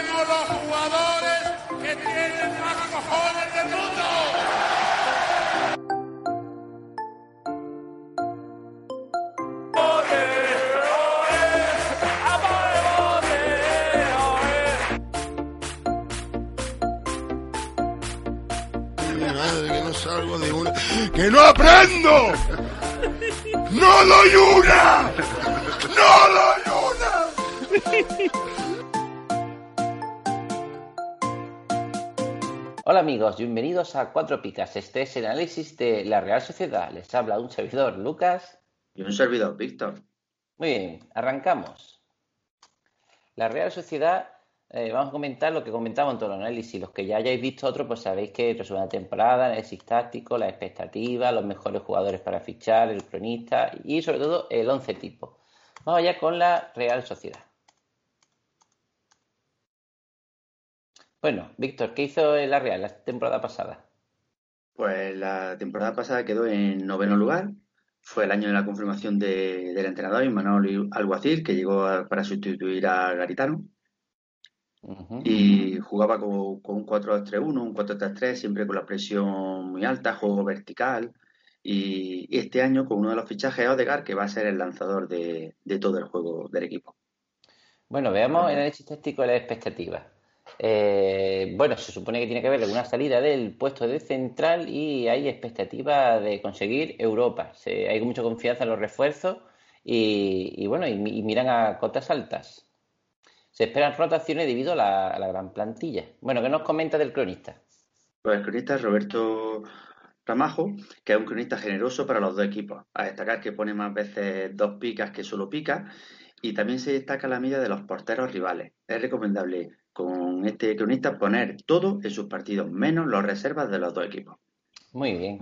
Los jugadores que tienen más cojones del mundo. que no salgo de una. ¡Que no aprendo! ¡No doy una! ¡No doy una! Hola amigos, bienvenidos a Cuatro Picas. Este es el análisis de la Real Sociedad. Les habla un servidor, Lucas. Y un servidor, Víctor. Muy bien, arrancamos. La Real Sociedad, eh, vamos a comentar lo que comentamos en todo el análisis. Los que ya hayáis visto otro, pues sabéis que resumen la temporada, análisis táctico, las expectativas, los mejores jugadores para fichar, el cronista y sobre todo el once tipo. Vamos allá con la Real Sociedad. Bueno, Víctor, ¿qué hizo la Real la temporada pasada? Pues la temporada pasada quedó en noveno lugar. Fue el año de la confirmación de- del entrenador, Imanol Alguacil, que llegó a- para sustituir a Garitano. Y jugaba con, con un 4-2-3-1, un 4-3-3, siempre con la presión muy alta, juego vertical. Y, y este año con uno de los fichajes, Odegaard, que va a ser el lanzador de, de todo el juego del equipo. Bueno, veamos el análisis táctico las expectativas. Eh, bueno, se supone que tiene que haber una salida del puesto de central y hay expectativa de conseguir Europa. Se- hay mucha confianza en los refuerzos y, bueno, y, mi- y miran a cotas altas. Se esperan rotaciones debido a la, gran plantilla. Bueno, ¿qué nos comenta del cronista? Pues el cronista es Roberto Ramajo, que es un cronista generoso para los dos equipos. A destacar que pone más veces dos picas que solo pica y también se destaca la media de los porteros rivales. Es recomendable con este cronista poner todo en sus partidos, menos los reservas de los dos equipos. Muy bien.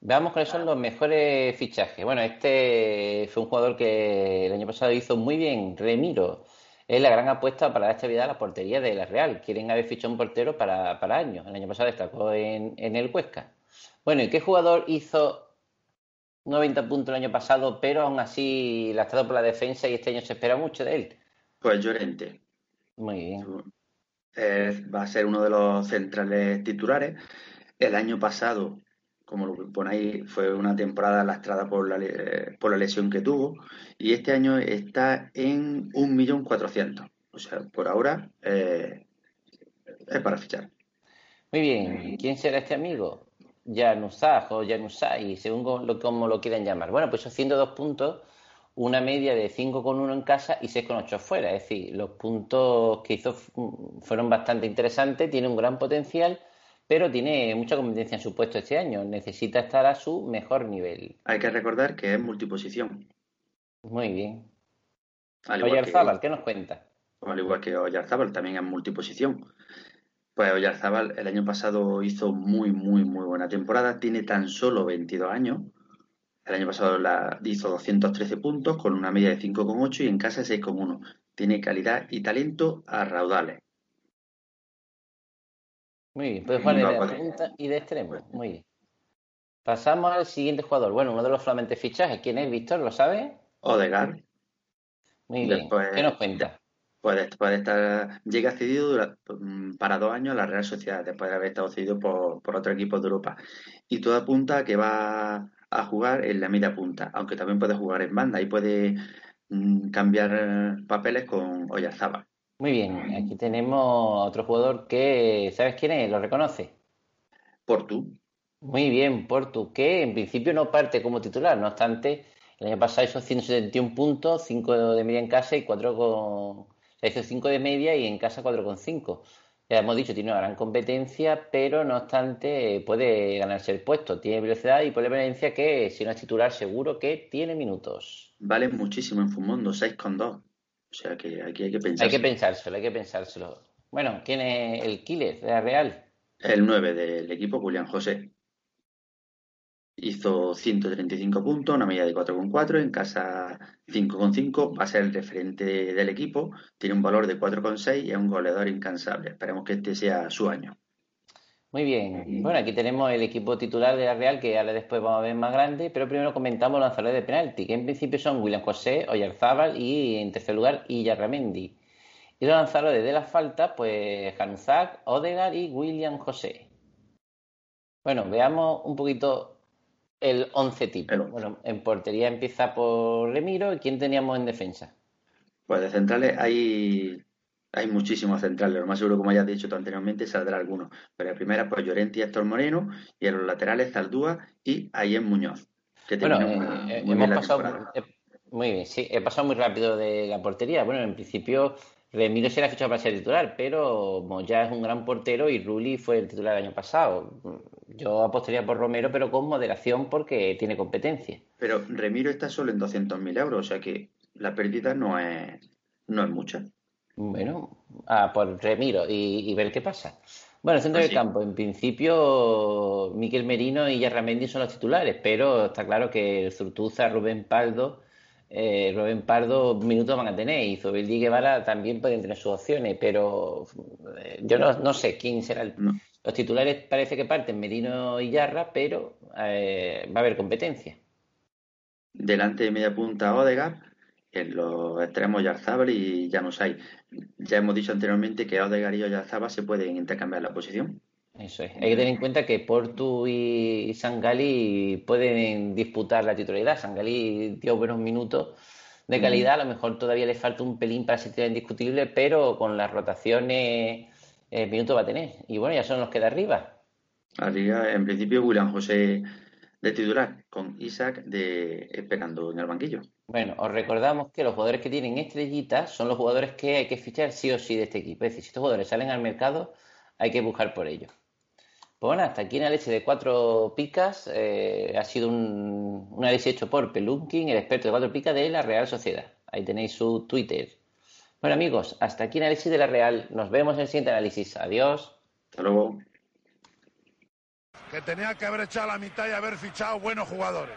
Veamos cuáles son los mejores fichajes. Bueno, este fue un jugador que el año pasado hizo muy bien, Remiro. Es la gran apuesta para dar estabilidad a la portería de la Real. Quieren haber fichado un portero para, para años. El año pasado destacó en, en el Huesca. Bueno, ¿y qué jugador hizo 90 puntos el año pasado, pero aún así lastrado por la defensa y este año se espera mucho de él? Pues Llorente Muy bien. Va a ser uno de los centrales titulares. El año pasado, como lo ahí, fue una temporada lastrada por la, por la lesión que tuvo y este año está en 1.400.000. O sea, por ahora eh, es para fichar. Muy bien, ¿quién será este amigo? Januzaj o Januzaj, según lo, como lo quieran llamar. Bueno, pues haciendo dos puntos, una media de 5,1 en casa y 6,8 fuera. Es decir, los puntos que hizo fu- fueron bastante interesantes, tiene un gran potencial, pero tiene mucha competencia en su puesto este año. Necesita estar a su mejor nivel. Hay que recordar que es multiposición. Muy bien. Al igual que, Oyarzábal, ¿qué nos cuenta? al igual que Oyarzábal, también es multiposición. Pues Oyarzábal el año pasado hizo muy, muy, muy buena temporada. Tiene tan solo 22 años. El año pasado la, hizo 213 puntos con una media de 5,8 y en casa 6,1. Tiene calidad y talento a raudales. Muy bien, puede jugar de vale. punta y de extremo. Muy bien. Pasamos al siguiente jugador. Bueno, uno de los flamantes fichajes. ¿Quién es, Víctor? ¿Lo sabe? Odegaard, Muy bien. Después- ¿Qué nos cuenta? pues después de estar, llega cedido mm, para dos años a la Real Sociedad, después de haber estado cedido por, por otro equipo de Europa. Y todo apunta a que va a jugar en la media punta, aunque también puede jugar en banda y puede mm, cambiar papeles con Oyarzábal. Muy bien. Aquí tenemos otro jugador que, ¿sabes quién es? ¿Lo reconoce? Por tú. Muy bien, Portu, que en principio no parte como titular. No obstante, el año pasado hizo 171 puntos, 5 de media en casa y 4 con... O sea, hizo 5 de media y en casa 4,5. Ya hemos dicho, tiene una gran competencia, pero no obstante eh, puede ganarse el puesto. Tiene velocidad y polivalencia que, si no es titular, seguro que tiene minutos. Vale muchísimo en Fumondo, 6,2. O sea que aquí hay que pensar. Hay que pensárselo, hay que pensárselo. Bueno, ¿quién es el killer de la Real? El 9 del equipo, Julián José. Hizo 135 puntos, una media de 4,4, en casa 5,5, va a ser el referente del equipo, tiene un valor de 4,6 y es un goleador incansable. Esperemos que este sea su año. Muy bien. Bueno, aquí tenemos el equipo titular de la Real, que ahora después vamos a ver más grande, pero primero comentamos los lanzadores de penalti, que en principio son William José, Oyarzábal y en tercer lugar Illarramendi. Y los lanzaron desde la falta, pues Hanzak, Odegar y William José. Bueno, veamos un poquito el 11 tipo. Bueno, en portería empieza por Remiro. ¿Y quién teníamos en defensa? Pues de centrales hay, hay muchísimos centrales. Lo más seguro, como ya has dicho tú anteriormente, saldrá alguno. Pero en primera, pues Llorente y Héctor Moreno. Y en los laterales, Zaldúa y Ayen Muñoz. Que bueno, eh, hemos pasado. muy bien, sí. He pasado muy rápido de la portería. Bueno, en principio. Remiro se le ha fichado para ser titular, pero Moya es un gran portero y Rulli fue el titular el año pasado. Yo apostaría por Romero, pero con moderación porque tiene competencia. Pero Remiro está solo en 200.000 euros, o sea que la pérdida no es, no es mucha. Bueno, a por Remiro y, ver qué pasa. Bueno, centro pues del campo, en principio, Miquel Merino y Yarramendi son los titulares, pero está claro que el Zurtuza, Rubén Paldo, eh, Rubén Pardo minutos van a tener y Zubeldi Guevara también pueden tener sus opciones, pero eh, yo no, sé quién será el, los titulares parece que parten Merino y Yarra, pero eh, va a haber competencia. Delante de media punta Odegaard, en los extremos Yarzábal y hay Ya hemos dicho anteriormente que Odegaard y Yarzábal se pueden intercambiar la posición. Eso es. Hay que tener en cuenta que Portu y Sangali pueden disputar la titularidad. Sangali dio buenos minutos de calidad. A lo mejor todavía le falta un pelín para ser indiscutible, pero con las rotaciones eh, minuto va a tener. Y bueno, ya son los que de arriba. Arriba, en principio, William José de titular, con Isaac de, esperando en el banquillo. Bueno, os recordamos que los jugadores que tienen estrellitas son los jugadores que hay que fichar sí o sí de este equipo. Es decir, si estos jugadores salen al mercado, hay que buscar por ellos. Pues bueno, hasta aquí una leche de cuatro picas. Eh, ha sido un, una leche hecho por Pelunkin, el experto de cuatro picas de la Real Sociedad. Ahí tenéis su Twitter. Bueno amigos, hasta aquí análisis de la Real. Nos vemos en el siguiente análisis. Adiós. Hasta luego. Que tenía que haber echado la mitad y haber fichado buenos jugadores.